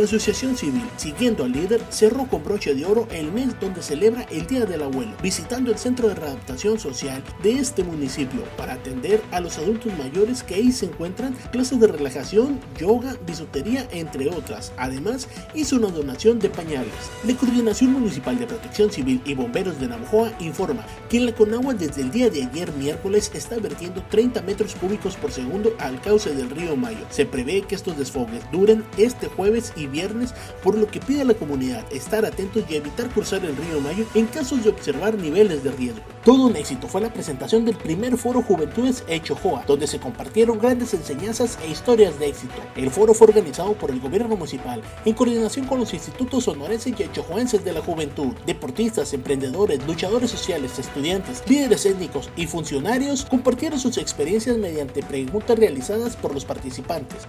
La Asociación Civil, siguiendo al líder, cerró con broche de oro el mes donde celebra el Día del Abuelo, visitando el Centro de Readaptación Social de este municipio para atender a los adultos mayores que ahí se encuentran, clases de relajación, yoga, bisutería, entre otras. Además, hizo una donación de pañales. La Coordinación Municipal de Protección Civil y Bomberos de Navajoa informa que en la Conagua desde el día de ayer miércoles está vertiendo 30 metros cúbicos por segundo al cauce del río Mayo. Se prevé que estos desfogues duren este jueves y viernes, por lo que pide a la comunidad estar atentos y evitar cruzar el río Mayo en casos de observar niveles de riesgo. Todo un éxito fue la presentación del primer foro Juventudes Echojoa, donde se compartieron grandes enseñanzas e historias de éxito. El foro fue organizado por el gobierno municipal en coordinación con los institutos sonorenses y echojoenses de la juventud. Deportistas, emprendedores, luchadores sociales, estudiantes, líderes étnicos y funcionarios compartieron sus experiencias mediante preguntas realizadas por los participantes.